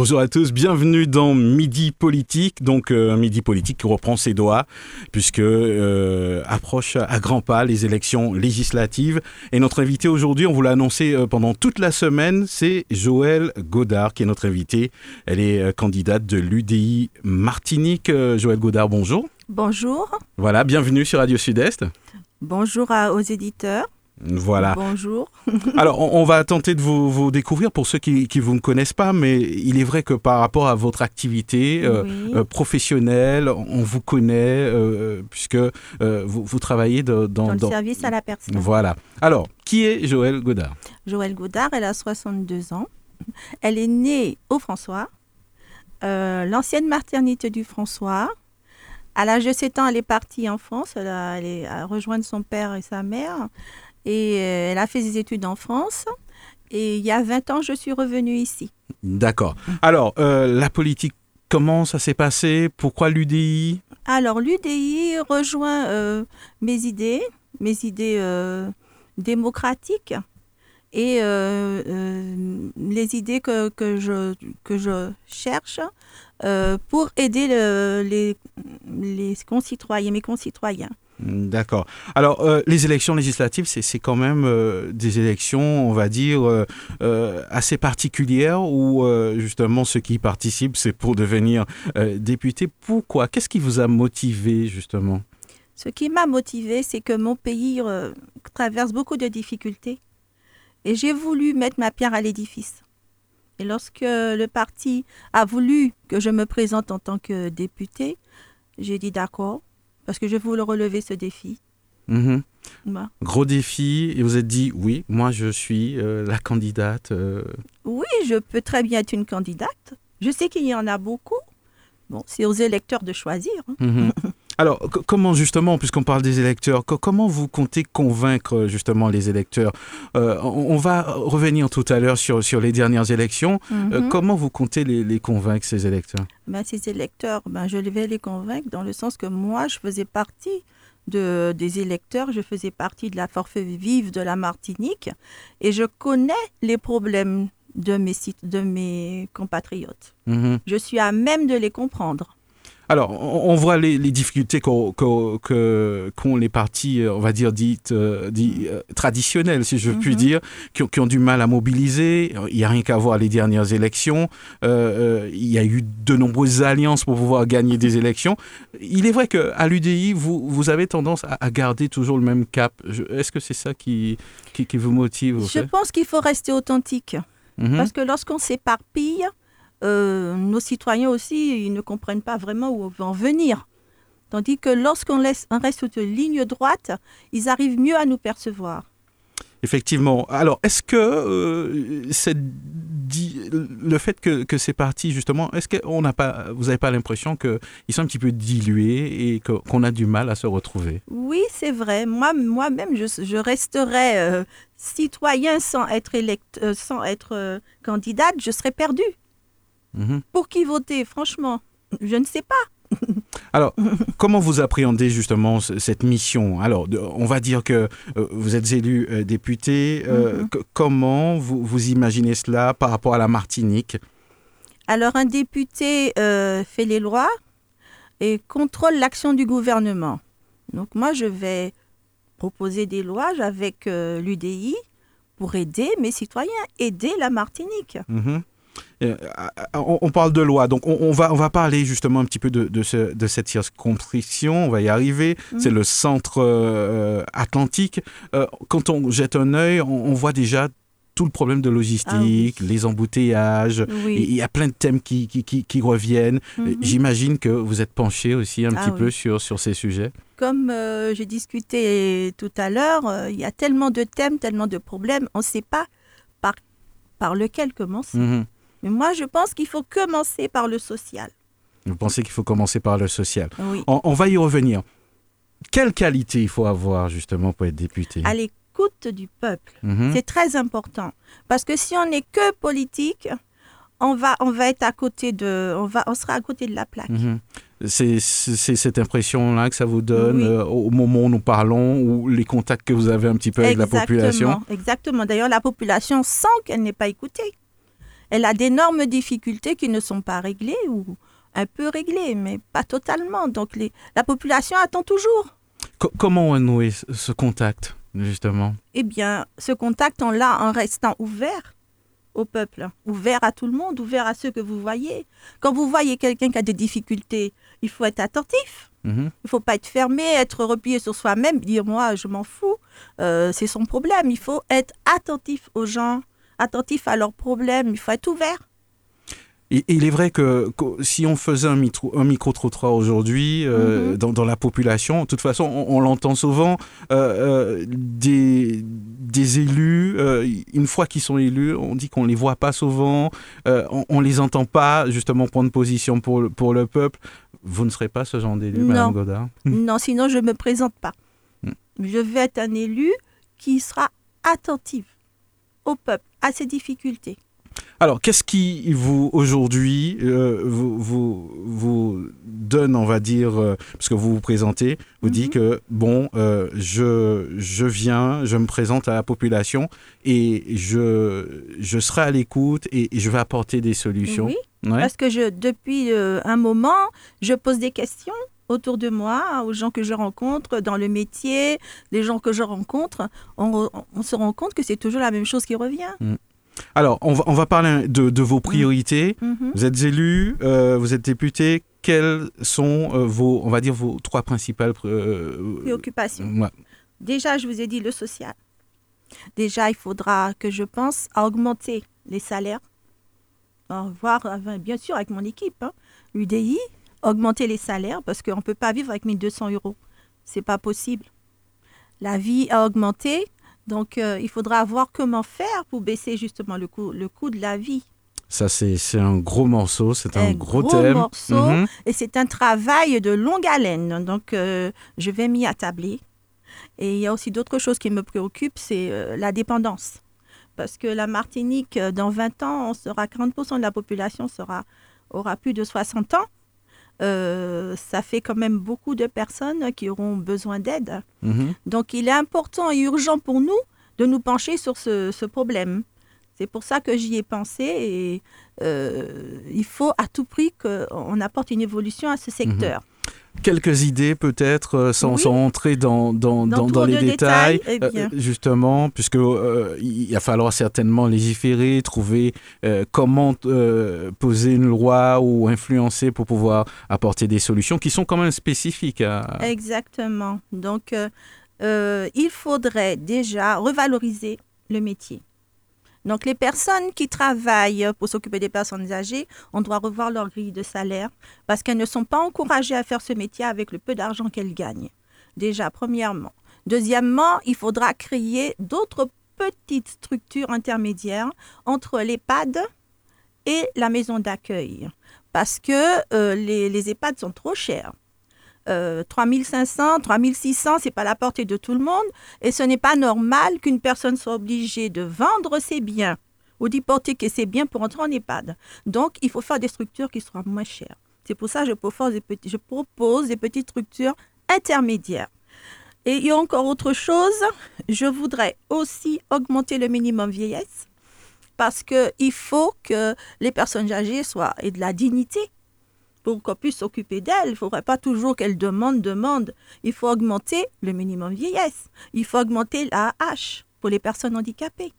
Bonjour à tous, bienvenue dans Midi Politique, donc euh, un Midi Politique qui reprend ses doigts, puisque euh, approche à grands pas les élections législatives. Et notre invité aujourd'hui, on vous l'a annoncé euh, pendant toute la semaine, c'est Joëlle Godard qui est notre invitée. Elle est candidate de l'UDI Martinique. Joëlle Godard, bonjour. Bonjour. Voilà, bienvenue sur Radio Sud-Est. Bonjour à, aux éditeurs. Voilà. Bonjour. Alors, on, va tenter de vous, découvrir pour ceux qui ne vous connaissent pas, mais il est vrai que par rapport à votre activité euh, euh, professionnelle, on vous connaît euh, puisque vous, travaillez dans, dans, le service à la personne. Voilà. Alors, qui est Joëlle Godard? Joëlle Godard, elle a 62 ans. Elle est née au François, l'ancienne maternité du François. À l'âge de 7 ans, elle est partie en France. Elle a, elle a rejoint son père et sa mère. Et euh, elle a fait ses études en France. Et il y a 20 ans, je suis revenue ici. D'accord. Alors, euh, la politique, comment ça s'est passé? Pourquoi l'UDI Alors, l'UDI rejoint euh, mes idées, mes idées démocratiques et les idées que, que, je, que je cherche pour aider les, les concitoyens, mes concitoyens. D'accord. Alors, euh, les élections législatives, c'est quand même euh, des élections, on va dire, euh, assez particulières où justement ceux qui y participent, c'est pour devenir député. Pourquoi? Qu'est-ce qui vous a motivé justement? Ce qui m'a motivé, c'est que mon pays traverse beaucoup de difficultés et j'ai voulu mettre ma pierre à l'édifice. Et lorsque le parti a voulu que je me présente en tant que député, j'ai dit d'accord parce que je voulais relever ce défi. Mhm. Gros défi, et vous êtes dit, oui, moi je suis euh, la candidate. Euh. Oui, je peux très bien être une candidate. Je sais qu'il y en a beaucoup. Bon, c'est aux électeurs de choisir. Hein. Mhm. Alors, comment justement, puisqu'on parle des électeurs, comment vous comptez convaincre justement les électeurs? Euh, on, va revenir tout à l'heure sur, sur les dernières élections. Euh, mhm. comment vous comptez les, convaincre, ces électeurs? Ben, Ces électeurs, ben, je vais les convaincre dans le sens que moi, je faisais partie de, des électeurs, je faisais partie de la forfait vive de la Martinique et je connais les problèmes de mes, de mes compatriotes. Mhm. Je suis à même de les comprendre. Alors, on, voit les, difficultés qu'ont les partis, euh, on va dire, dites, euh, euh, traditionnels, si je puis mhm. dire, qui, ont du mal à mobiliser. Il n'y a rien qu'à voir les dernières élections. il y a eu de nombreuses alliances pour pouvoir gagner des élections. Il est vrai qu'à l'UDI, vous, vous avez tendance à, garder toujours le même cap. Est-ce que c'est ça qui, qui, vous motive Je pense qu'il faut rester authentique. Mhm. Parce que lorsqu'on s'éparpille, euh, nos citoyens aussi, ils ne comprennent pas vraiment où on veut en venir. Tandis que lorsqu'on laisse un reste de ligne droite, ils arrivent mieux à nous percevoir. Effectivement. Alors, est-ce que euh, le fait que, que ces partis, justement, est-ce que on pas, vous n'avez pas l'impression qu'ils sont un petit peu dilués et qu'on a du mal à se retrouver? Oui, c'est vrai. Moi, moi-même, je, je resterais euh, citoyen sans être, élect, sans être candidate, je serais perdue. Mhm. Pour qui voter Franchement, je ne sais pas. Alors, comment vous appréhendez justement cette mission? Alors, on va dire que euh, vous êtes élu euh, député. Euh, mhm. Comment vous, vous, imaginez cela par rapport à la Martinique? Alors, un député fait les lois et contrôle l'action du gouvernement. Donc, moi, je vais proposer des lois avec l'UDI pour aider mes citoyens, aider la Martinique. Mhm. Euh, on, parle de loi, donc on, va, on va parler justement un petit peu de, de, cette circonscription, on va y arriver. Mm. C'est le centre euh, atlantique. Euh, quand on jette un œil, on, voit déjà tout le problème de logistique, ah les embouteillages. Il y a plein de thèmes qui, qui, qui, reviennent. Mm-hmm. J'imagine que vous êtes penché aussi un ah petit peu sur, sur ces sujets. Comme j'ai discuté tout à l'heure, il y a tellement de thèmes, tellement de problèmes, on ne sait pas par, par lequel commencer. Mm-hmm. Mais moi, je pense qu'il faut commencer par le social. Vous pensez qu'il faut commencer par le social Oui. On, va y revenir. Quelle qualité il faut avoir justement pour être député? À l'écoute du peuple. Mhm. C'est très important. Parce que si on n'est que politique, on va, on va être à côté de, on va, on sera à côté de la plaque. Mhm. C'est cette impression-là que ça vous donne euh, au moment où nous parlons ou les contacts que vous avez un petit peu avec la population? Exactement. D'ailleurs, la population sent qu'elle n'est pas écoutée elle a d'énormes difficultés qui ne sont pas réglées ou un peu réglées, mais pas totalement. Donc les, la population attend toujours. comment nouer ce contact, justement? Eh bien, ce contact, on l'a en restant ouvert au peuple, ouvert à tout le monde, ouvert à ceux que vous voyez. Quand vous voyez quelqu'un qui a des difficultés, il faut être attentif. Mhm. Il ne faut pas être fermé, être replié sur soi-même, dire moi je m'en fous, euh, c'est son problème. Il faut être attentif aux gens, attentif à leurs problèmes, il faut être ouvert. Et, il est vrai que, si on faisait un, micro, un micro-trottoir aujourd'hui euh, mhm. dans, la population, de toute façon, on, l'entend souvent, euh, des, des, élus, une fois qu'ils sont élus, on dit qu'on ne les voit pas souvent, on ne les entend pas justement prendre position pour, pour le peuple. Vous ne serez pas ce genre d'élu, Madame Godard? Non, sinon je ne me présente pas. Hmm. Je vais être un élu qui sera attentif au peuple, à ses difficultés. Alors, qu'est-ce qui vous aujourd'hui euh, vous, vous, vous, donne, on va dire, euh, parce que vous vous présentez, vous dites mhm. que bon, euh, je, je viens, je me présente à la population et je, je serai à l'écoute et, je vais apporter des solutions. Oui, parce que je, depuis un moment, je pose des questions autour de moi, aux gens que je rencontre dans le métier, les gens que je rencontre, on, on se rend compte que c'est toujours la même chose qui revient. Mm. Alors, on va, parler de, vos priorités. Mm. Mm-hmm. Vous êtes élu, euh, vous êtes député. Quelles sont euh, vos, on va dire, vos trois principales euh, préoccupations Déjà, je vous ai dit le social. Déjà, il faudra que je pense à augmenter les salaires. Voir, bien sûr, avec mon équipe, hein, l'UDI, augmenter les salaires parce qu'on ne peut pas vivre avec 1200 euros. C'est pas possible. La vie a augmenté, donc, euh, il faudra voir comment faire pour baisser justement le coût, le coût de la vie. Ça, c'est un gros morceau, c'est un, gros, gros thème. morceau, mhm. et c'est un travail de longue haleine. Donc, euh, je vais m'y attabler. Et il y a aussi d'autres choses qui me préoccupent, c'est euh, la dépendance. Parce que la Martinique, dans 20 ans, on sera 40% de la population sera, aura plus de 60 ans. Euh, ça fait quand même beaucoup de personnes qui auront besoin d'aide. Mhm. Donc il est important et urgent pour nous de nous pencher sur ce, problème. C'est pour ça que j'y ai pensé et euh, il faut à tout prix qu'on apporte une évolution à ce secteur. Mhm quelques idées peut-être euh, sans, entrer dans, dans, dans, les détails, eh euh, justement, puisque euh, il va falloir certainement légiférer, trouver comment poser une loi ou influencer pour pouvoir apporter des solutions qui sont quand même spécifiques. Exactement. Donc, il faudrait déjà revaloriser le métier. Donc les personnes qui travaillent pour s'occuper des personnes âgées, on doit revoir leur grille de salaire parce qu'elles ne sont pas encouragées à faire ce métier avec le peu d'argent qu'elles gagnent. Déjà, premièrement. Deuxièmement, il faudra créer d'autres petites structures intermédiaires entre l'EHPAD et la maison d'accueil parce que euh, les, les EHPAD sont trop chers. 3500, 3600, c'est pas la portée de tout le monde. Et ce n'est pas normal qu'une personne soit obligée de vendre ses biens ou d'hypothéquer ses biens pour entrer en EHPAD. Donc, il faut faire des structures qui soient moins chères. C'est pour ça que je propose des, petits, je propose des petites structures intermédiaires. Et il y a encore autre chose, je voudrais aussi augmenter le minimum vieillesse parce qu'il faut que les personnes âgées soient et de la dignité pour qu'on puisse s'occuper d'elle. Il ne faudrait pas toujours qu'elle demande, demande. Il faut augmenter le minimum vieillesse. Il faut augmenter la H pour les personnes handicapées.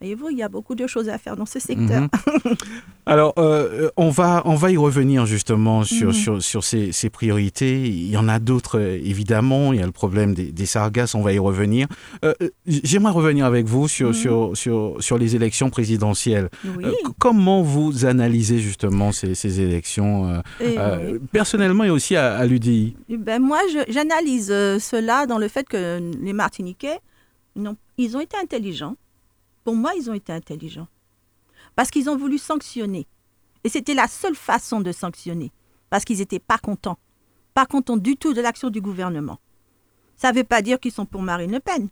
Voyez-vous, il y a beaucoup de choses à faire dans ce secteur. Mhm. Alors, euh, on, va, on va y revenir justement sur, mhm. sur, sur ces, ces, priorités. Il y en a d'autres, euh, évidemment. Il y a le problème des, des sargasses, on va y revenir. Euh, j'aimerais revenir avec vous sur, mhm. sur, sur, sur, les élections présidentielles. comment vous analysez justement ces, ces élections, personnellement et aussi à, l'UDI ben, Moi, j'analyse cela dans le fait que les Martiniquais, ils ont été intelligents pour moi, ils ont été intelligents. Parce qu'ils ont voulu sanctionner. Et c'était la seule façon de sanctionner. Parce qu'ils n'étaient pas contents. Pas contents du tout de l'action du gouvernement. Ça ne veut pas dire qu'ils sont pour Marine Le Pen.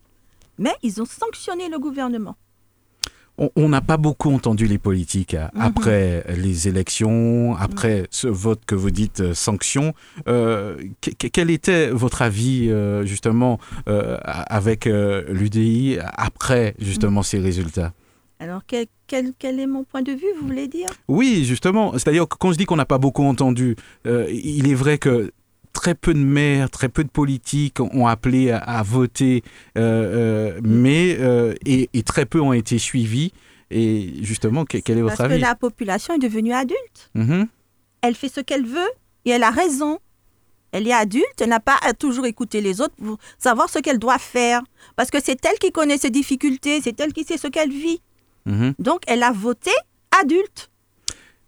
Mais ils ont sanctionné le gouvernement. On n'a pas beaucoup entendu les politiques euh, mhm. après les élections, après mhm. ce vote que vous dites euh, sanction. Euh, quel était votre avis justement avec l'UDI après justement mhm. ces résultats? Alors, quel, quel, quel, est mon point de vue, vous voulez dire? Oui, justement. C'est-à-dire que quand je dis qu'on n'a pas beaucoup entendu, euh, il est vrai que très peu de maires, très peu de politiques ont appelé à, à voter, euh, euh, mais et, et, très peu ont été suivis. Et justement, quel, quel est votre Parce avis? que la population est devenue adulte. Mhm. Elle fait ce qu'elle veut et elle a raison. Elle est adulte, elle n'a pas à toujours écouter les autres pour savoir ce qu'elle doit faire. Parce que c'est elle qui connaît ses difficultés, c'est elle qui sait ce qu'elle vit. Mhm. Donc, elle a voté adulte.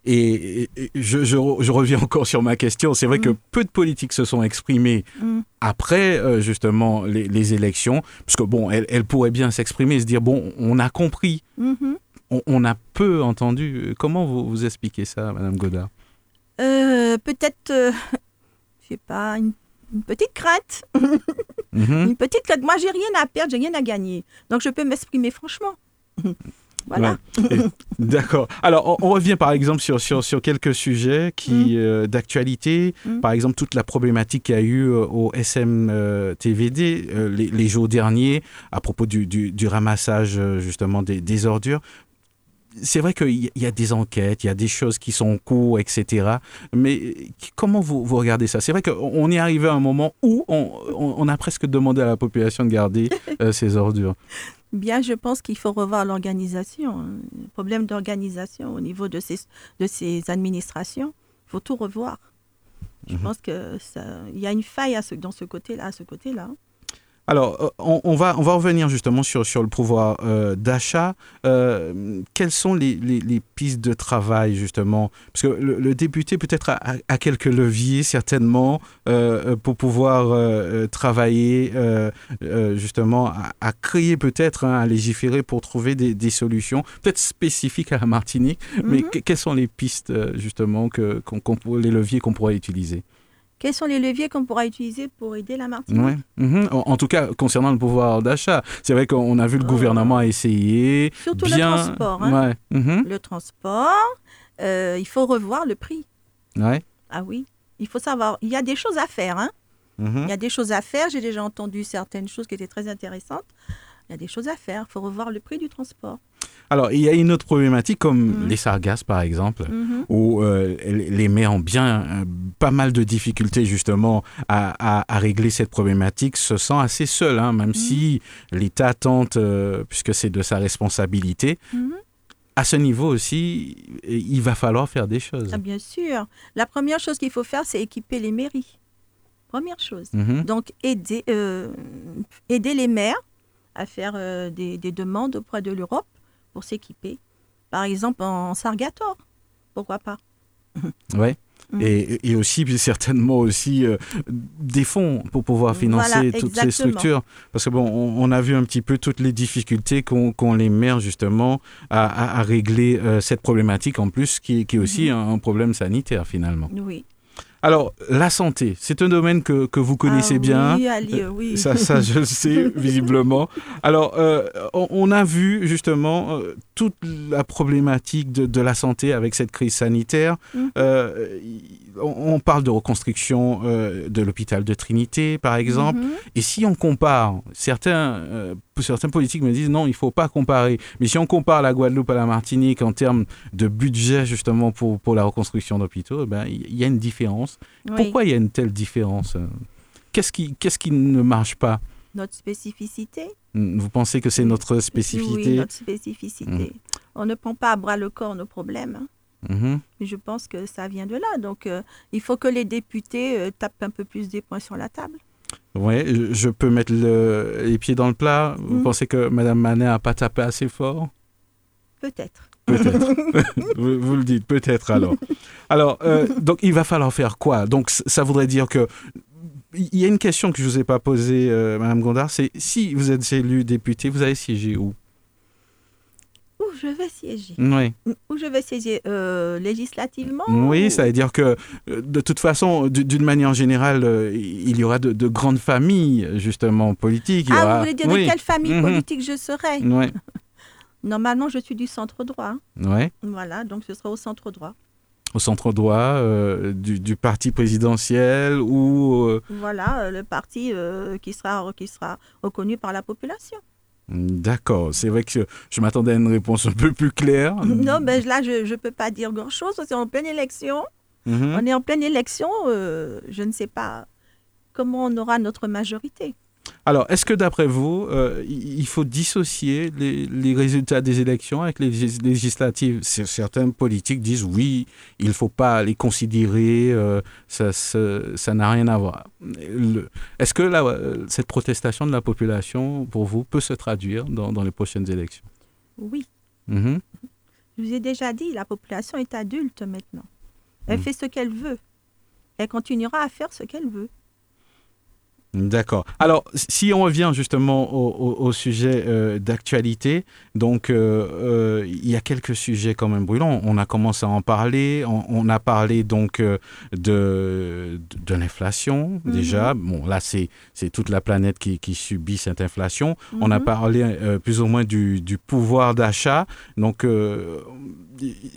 Et, et je, je, je reviens encore sur ma question. C'est vrai Mm. que peu de politiques se sont exprimés Mm. après euh, justement les, les élections, parce que bon, elles, elles pourraient bien s'exprimer et se dire bon, on a compris, Mhm. on, on a peu entendu. Comment vous, vous expliquez ça, Madame Godard? Euh, Peut-être, euh, je sais pas, une, une petite crainte. Mhm. Une petite crainte. Moi, j'ai rien à perdre, j'ai rien à gagner. Donc, je peux m'exprimer franchement. voilà. Ouais. D'accord. Alors, on, on revient par exemple sur, sur, sur quelques sujets qui euh, d'actualité. Mm. Par exemple, toute la problématique qu'il y a eu euh, au SM-TVD euh, les, les jours derniers à propos du, du, du ramassage justement des, des ordures. C'est vrai qu'il y- a des enquêtes, il y a des choses qui sont en cours, etc. Mais comment vous, vous regardez ça? C'est vrai qu'on on est arrivé à un moment où on, on- a presque demandé à la population de garder euh, ces ordures. Bien, je pense qu'il faut revoir l'organisation. hein. Le problème d'organisation au niveau de ces, de ces administrations, il faut tout revoir. Je Mhm. pense que ça- il y a une faille à ce, dans ce côté-là, à ce côté-là. Alors, euh, on, on va, on va revenir justement sur, sur le pouvoir euh, d'achat. Euh, quelles sont les, les- les pistes de travail, justement? Parce que le, le député peut-être a, quelques leviers, certainement, euh, pour pouvoir travailler, justement, à, à créer peut-être, hein, à légiférer pour trouver des, des solutions, peut-être spécifiques à la Martinique. Mais Mhm. que- quelles sont les pistes, justement, que, les leviers qu'on pourrait utiliser? Quels sont les leviers qu'on pourra utiliser pour aider la Martinique Ouais. Mhm. En, en tout cas, concernant le pouvoir d'achat, c'est vrai qu'on a vu le Oh. gouvernement essayer. Surtout bien... le transport. hein. Ouais. Mhm. Le transport, euh, il faut revoir le prix. Ouais. Ah oui, il faut savoir. Il y a des choses à faire. Hein. Mhm. Il y a des choses à faire. J'ai déjà entendu certaines choses qui étaient très intéressantes. Il y a des choses à faire. Il faut revoir le prix du transport. Alors, il y a une autre problématique comme Mhm. les sargasses, par exemple. Mhm. où euh, les maires ont bien euh, pas mal de difficultés justement à, à- à régler cette problématique, se sent assez seul, hein, même si l'État tente, euh, puisque c'est de sa responsabilité. Mhm. À ce niveau aussi, il va falloir faire des choses. Ah, bien sûr. La première chose qu'il faut faire, c'est équiper les mairies. Première chose. Mhm. Donc, aider, euh, aider les maires à faire euh, des, des demandes auprès de l'Europe pour s'équiper. Par exemple, en Sargator. Pourquoi pas Ouais. Mhm. Et, et aussi, certainement aussi, euh, des fonds pour pouvoir financer Voilà, toutes ces structures. Parce que bon, on, on a vu un petit peu toutes les difficultés qu'ont les maires justement à, à- à régler euh, cette problématique en plus, qui, qui est aussi Mhm. un, un problème sanitaire finalement. Oui. Alors, la santé, c'est un domaine que, que vous connaissez Ah bien. Oui, Ali, euh, oui. Ça, ça, je le sais, visiblement. Alors, euh, on, on a vu justement euh, toute la problématique de, de la santé avec cette crise sanitaire. Euh, y- on, on parle de reconstruction de l'hôpital de Trinité, par exemple. Mhm. Et si on compare, certains, certains politiques me disent non, il ne faut pas comparer. Mais si on compare la Guadeloupe à la Martinique en termes de budget justement pour, pour la reconstruction d'hôpitaux, eh ben, il y a une différence. Oui. Pourquoi il y a une telle différence euh? Qu'est-ce qui, qu'est-ce qui ne marche pas? Notre spécificité? Vous pensez que c'est notre Oui, spécificité notre spécificité. On ne prend pas à bras le corps nos problèmes. hein. Mais je pense que ça vient de là. Donc, euh, il faut que les députés euh, tapent un peu plus des points sur la table. Ouais, je- peux mettre le- les pieds dans le plat. Vous Mhm. pensez que Mme Manet n'a pas tapé assez fort? Peut-être. Peut-être. vous, vous le dites, peut-être alors. Alors, euh, donc il va falloir faire quoi? Donc ça voudrait dire que il y a une question que je vous ai pas posée, euh, Madame Gondard, c'est si vous êtes élu député, vous allez siéger Où? Je vais siéger Oui. Où je vais siéger euh, législativement Oui, ou- ça veut dire que euh, de toute façon, d'une manière générale, euh, il y aura de, de grandes familles justement politiques. Il Ah, aura- vous voulez dire oui. de quelle famille Mhm. politique je serai Ouais. Normalement, je suis du centre droit. Ouais. Voilà, donc ce sera au centre droit. Au centre droit euh, du, du parti présidentiel ou euh, Voilà, le parti euh, qui, sera, qui sera reconnu par la population. D'accord, c'est vrai que je m'attendais à une réponse un peu plus claire. Non, ben là, je ne peux pas dire grand-chose. C'est en pleine élection. Mhm. On est en pleine élection. euh, je ne sais pas comment on aura notre majorité. Alors, est-ce que d'après vous, euh, il faut dissocier les, les résultats des élections avec les légis- législatives? Certains politiques disent oui, il ne faut pas les considérer, euh, ça n'a rien à voir. Est-ce que euh, cette protestation de la population, pour vous, peut se traduire dans, dans les prochaines élections? Oui, Mhm. je vous ai déjà dit, la population est adulte maintenant. Elle Mm. fait ce qu'elle veut. Elle continuera à faire ce qu'elle veut. D'accord. Alors, si on revient justement au, au- au sujet euh, d'actualité, donc euh, euh, il y a quelques sujets quand même brûlants. On a commencé à en parler. On, on a parlé donc euh, de, de, l'inflation Mhm. déjà. Bon, là, c'est toute la planète qui, qui subit cette inflation. On a Mhm. parlé euh, plus ou moins du, du pouvoir d'achat. Donc, euh,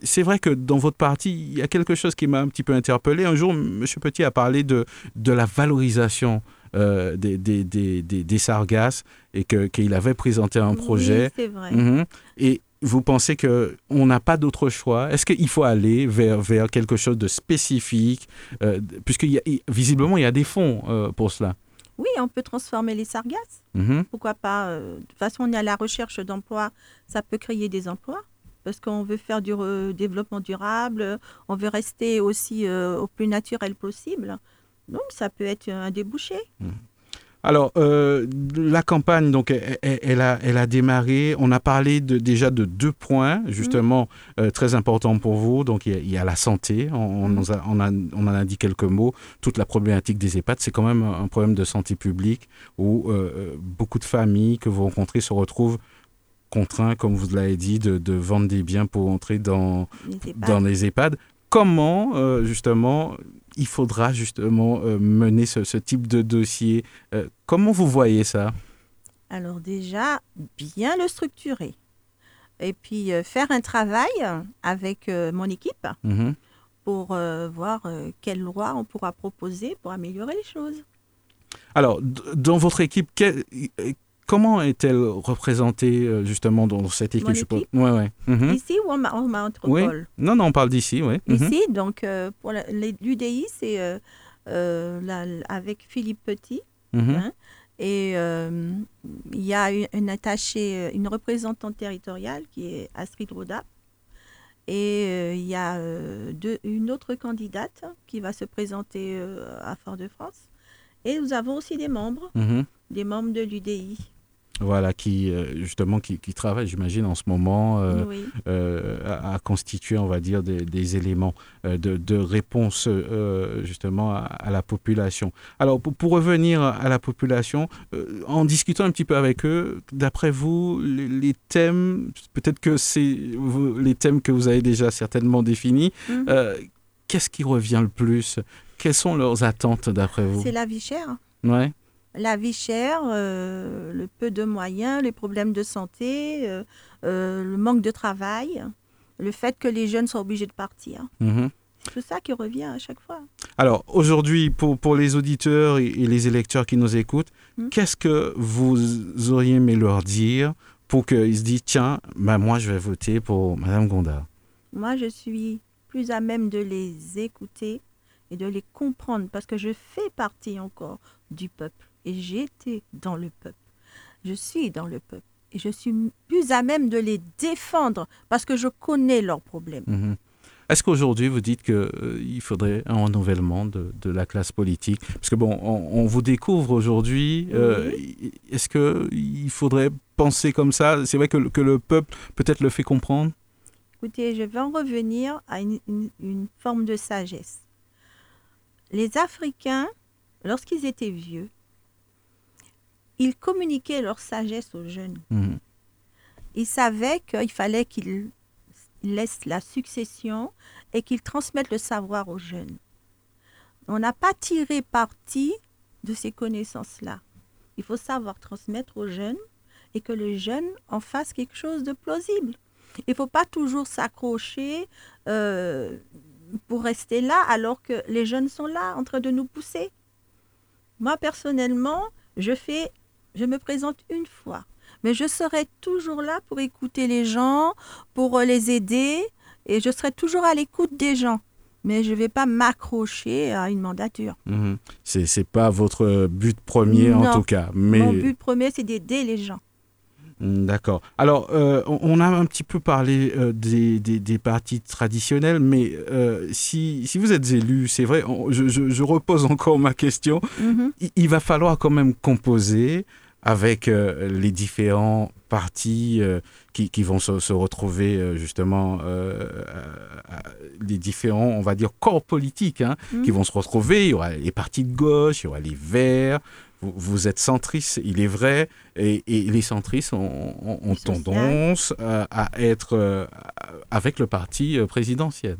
c'est vrai que dans votre parti, il y a quelque chose qui m'a un petit peu interpellé. Un jour, M. Petit a parlé de, de la valorisation euh, des, des, des, des, sargasses et qu'il avait présenté un Oui, projet. c'est vrai. Mhm. Et vous pensez qu'on n'a pas d'autre choix? Est-ce qu'il faut aller vers, vers quelque chose de spécifique euh, Puisque visiblement, il y a des fonds euh, pour cela. Oui, on peut transformer les sargasses. Mhm. Pourquoi pas euh, De toute façon, on est à la recherche d'emplois. Ça peut créer des emplois. Parce qu'on veut faire du développement durable. On veut rester aussi au plus naturel possible. Donc, ça peut être un débouché. Alors, euh, la campagne, donc, elle, a, elle a démarré. On a parlé de, déjà de deux points, justement, euh, très importants pour vous. Donc, il y a, il y a la santé. On, on nous a- on a- on en a dit quelques mots. Toute la problématique des EHPAD, c'est quand même un problème de santé publique où euh, euh, beaucoup de familles que vous rencontrez se retrouvent contraints, comme vous l'avez dit, de, de vendre des biens pour entrer dans, Les EHPAD. dans les EHPAD. Comment, euh, justement, il faudra justement euh, mener ce, ce type de dossier Euh, Comment vous voyez ça? Alors déjà, bien le structurer. Et puis faire un travail avec mon équipe Mhm. pour voir euh, quelle loi on pourra proposer pour améliorer les choses. Alors, dans votre équipe, quel- comment est-elle représentée euh, justement dans cette équipe Mon je suppose? équipe Ouais, ouais. Mhm. Ici ou en, ma- en Oui. métropole Non, non, on parle d'ici, oui. Mhm. Ici, donc euh, pour l'UDI, c'est euh, avec Philippe Petit. Mhm. Hein. Et il y a une, une attachée, une représentante territoriale qui est Astrid Roda. Et il y a deux- une autre candidate qui va se présenter à Fort-de-France. Et nous avons aussi des membres, des membres de l'UDI. Voilà, qui euh, justement qui, qui travaille, j'imagine, en ce moment euh, oui. euh, à, à constituer, on va dire, des, des éléments de, de réponse euh, justement à, à la population. Alors, pour, pour revenir à la population, en discutant un petit peu avec eux, d'après vous, les, les thèmes, peut-être que c'est les thèmes que vous avez déjà certainement définis, euh, qu'est-ce qui revient le plus? Quelles sont leurs attentes d'après vous? C'est la vie chère. Ouais. La vie chère, euh, le peu de moyens, les problèmes de santé, euh, euh, le manque de travail, le fait que les jeunes sont obligés de partir. Mhm. C'est ça qui revient à chaque fois. Alors aujourd'hui, pour, pour les auditeurs et, et les électeurs qui nous écoutent, Hmm. qu'est-ce que vous auriez aimé leur dire pour qu'ils se disent, tiens, bah, moi je vais voter pour Madame Gondard? Moi, je suis plus à même de les écouter et de les comprendre parce que je fais partie encore du peuple et j'étais dans le peuple. Je suis dans le peuple et je suis plus à même de les défendre parce que je connais leurs problèmes. Mhm. Est-ce qu'aujourd'hui vous dites qu'il faudrait un renouvellement de, de la classe politique? Parce que bon, on, on vous découvre aujourd'hui. euh, Est-ce qu'il faudrait penser comme ça? C'est vrai que, le- que le peuple peut-être le fait comprendre Écoutez, je vais en revenir à une, une- une forme de sagesse. Les Africains, lorsqu'ils étaient vieux, ils communiquaient leur sagesse aux jeunes. Mhm. Ils savaient qu'il fallait qu'ils laissent la succession et qu'ils transmettent le savoir aux jeunes. On n'a pas tiré parti de ces connaissances-là. Il faut savoir transmettre aux jeunes et que les jeunes en fassent quelque chose de plausible. Il ne faut pas toujours s'accrocher euh, pour rester là alors que les jeunes sont là en train de nous pousser. Moi, personnellement, je fais, je me présente une fois. Mais je serai toujours là pour écouter les gens, pour les aider, et je serai toujours à l'écoute des gens mais je ne vais pas m'accrocher à une mandature. Mhm. Ce n'est pas votre but premier en tout cas. Mais... Mon but premier, c'est d'aider les gens. Hmm, d'accord. Alors, euh, on a un petit peu parlé euh, des, des, partis traditionnels, mais euh, si, si, vous êtes élu, c'est vrai, je, je, repose encore ma question, mhm. il, va falloir quand même composer avec les différents partis qui, qui, vont se, se retrouver justement, les différents, on va dire, corps politiques hein, qui vont se retrouver. Il y aura les partis de gauche, il y aura les Verts, vous, êtes centriste, il est vrai, et, les centristes ont, tendance à, être euh, avec le parti euh, présidentiel.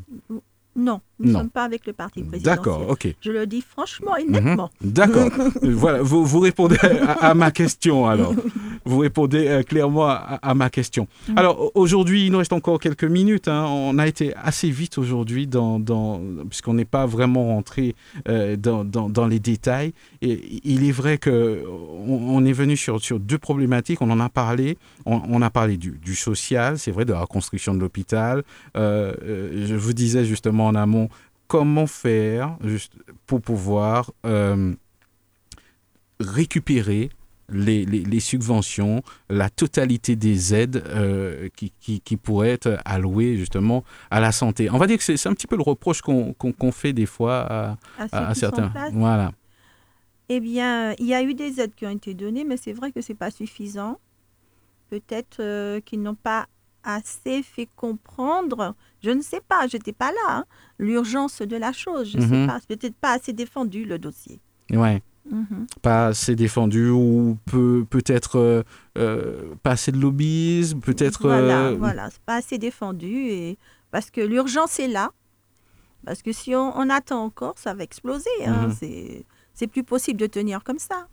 Non, nous ne sommes pas avec le parti présidentiel. D'accord, ok. Je le dis franchement et nettement. Mhm. D'accord. voilà, vous, vous répondez à, ma question alors. Vous répondez euh, clairement à, ma question. Alors aujourd'hui, il nous reste encore quelques minutes. Hein. On a été assez vite aujourd'hui, dans, dans, puisqu'on n'est pas vraiment rentré euh, dans, dans, les détails. Et il est vrai que on, est venu sur, sur deux problématiques. On en a parlé. On, a parlé du, du social, c'est vrai, de la reconstruction de l'hôpital. Euh, je vous disais justement en amont comment faire juste pour pouvoir euh, récupérer les, les, subventions, la totalité des aides euh, qui, qui, pourraient être allouées justement à la santé. On va dire que c'est un petit peu le reproche qu'on fait des fois à, certains. Voilà. Eh bien, il y a eu des aides qui ont été données, mais c'est vrai que ce n'est pas suffisant. Peut-être euh, qu'ils n'ont pas assez fait comprendre, je ne sais pas, j'étais pas là, hein, l'urgence de la chose, je ne sais mhm. pas, peut-être pas assez défendu le dossier. Ouais. Mhm. Pas assez défendu ou peut, peut-être euh, euh, pas assez de lobbyisme, peut-être. Voilà, euh, voilà, c'est pas assez défendu et parce que l'urgence est là. Parce que si on, attend encore, ça va exploser. Hein, mhm. C'est plus possible de tenir comme ça.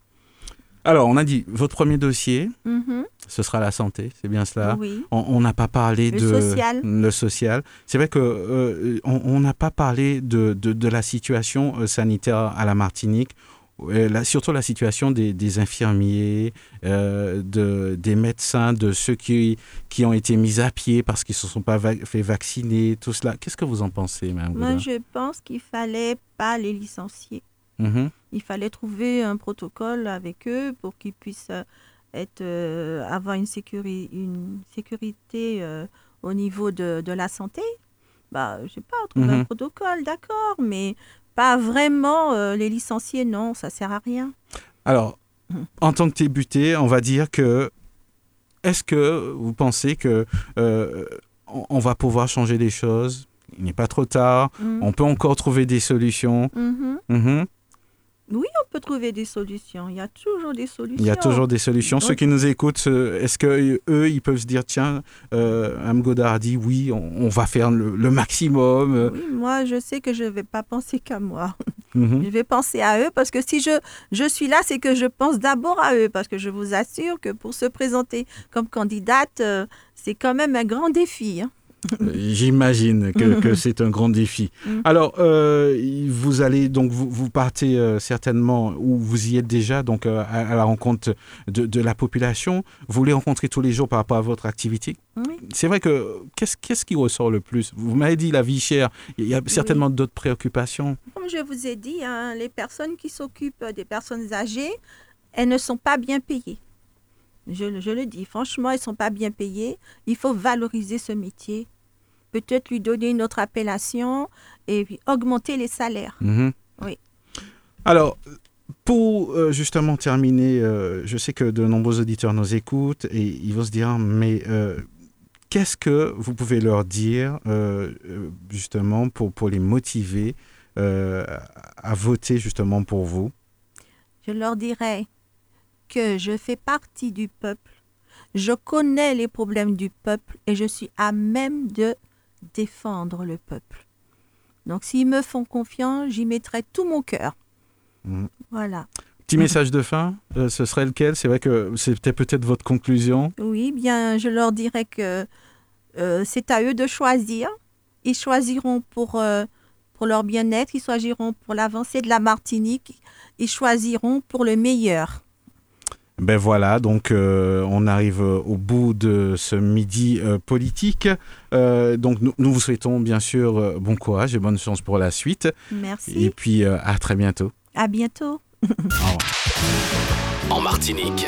Alors, on a dit votre premier dossier, mhm. ce sera la santé, c'est bien cela. On n'a pas parlé le de social. le social. C'est vrai que euh, on n'a pas parlé de, de, la situation euh, sanitaire à la Martinique. surtout la situation des, infirmiers, euh, de, des médecins, de ceux qui, qui ont été mis à pied parce qu'ils ne se sont pas fait vacciner, tout cela. Qu'est-ce que vous en pensez, Mme Moi, je pense qu'il ne fallait pas les licencier. Mhm. Il fallait trouver un protocole avec eux pour qu'ils puissent euh, être, euh, avoir une, sécurité, une sécurité euh, au niveau de, de, la santé. Bah, je sais pas, trouver un mhm. protocole, d'accord, mais pas vraiment les licencier, non, ça sert à rien. Alors, mhm. en tant que débuté, on va dire que est-ce que vous pensez que on, va pouvoir changer les choses? Il n'est pas trop tard. On peut encore trouver des solutions. Oui, on peut trouver des solutions. Il y a toujours des solutions. Il y a toujours des solutions. Ceux qui nous écoutent, euh, est-ce que eux, ils peuvent se dire tiens, euh, Godard dit oui, on, va faire le, maximum. Euh. Oui, moi, je sais que je ne vais pas penser qu'à moi. Mhm. Je vais penser à eux parce que si je, je suis là, c'est que je pense d'abord à eux parce que je vous assure que pour se présenter comme candidate, euh, c'est quand même un grand défi. Hein. J'imagine que, c'est un grand défi. Mm. Alors, euh, vous allez donc vous, partez euh, certainement ou vous y êtes déjà donc euh, à, la rencontre de, la population. Vous les rencontrez tous les jours par rapport à votre activité. C'est vrai que qu'est-ce qu'est-ce qui ressort le plus? Vous m'avez dit la vie chère. Il y a certainement d'autres préoccupations. Comme je vous ai dit, hein, les personnes qui s'occupent des personnes âgées, elles ne sont pas bien payées. Je, je, le dis, franchement, ils ne sont pas bien payés. Il faut valoriser ce métier peut-être lui donner une autre appellation et puis augmenter les salaires. Mhm. Oui. Alors, pour euh, justement terminer, euh, je sais que de nombreux auditeurs nous écoutent et ils vont se dire, mais euh, qu'est-ce que vous pouvez leur dire justement pour, pour les motiver à voter justement pour vous? Je leur dirais que je fais partie du peuple, je connais les problèmes du peuple et je suis à même de défendre le peuple. Donc s'ils me font confiance, j'y mettrai tout mon cœur. Mm. Voilà. Petit message de fin, euh, ce serait lequel? C'est vrai que c'était peut-être votre conclusion. Oui, bien, je leur dirais que euh, c'est à eux de choisir. Ils choisiront pour, euh, pour leur bien-être, ils choisiront pour l'avancée de la Martinique, ils choisiront pour le meilleur. Ben voilà, donc euh, on arrive au bout de ce midi euh, politique. Euh, donc nous, nous vous souhaitons bien sûr euh, bon courage et bonne chance pour la suite. Merci. Et puis euh, à très bientôt. À bientôt. Au revoir. En Martinique,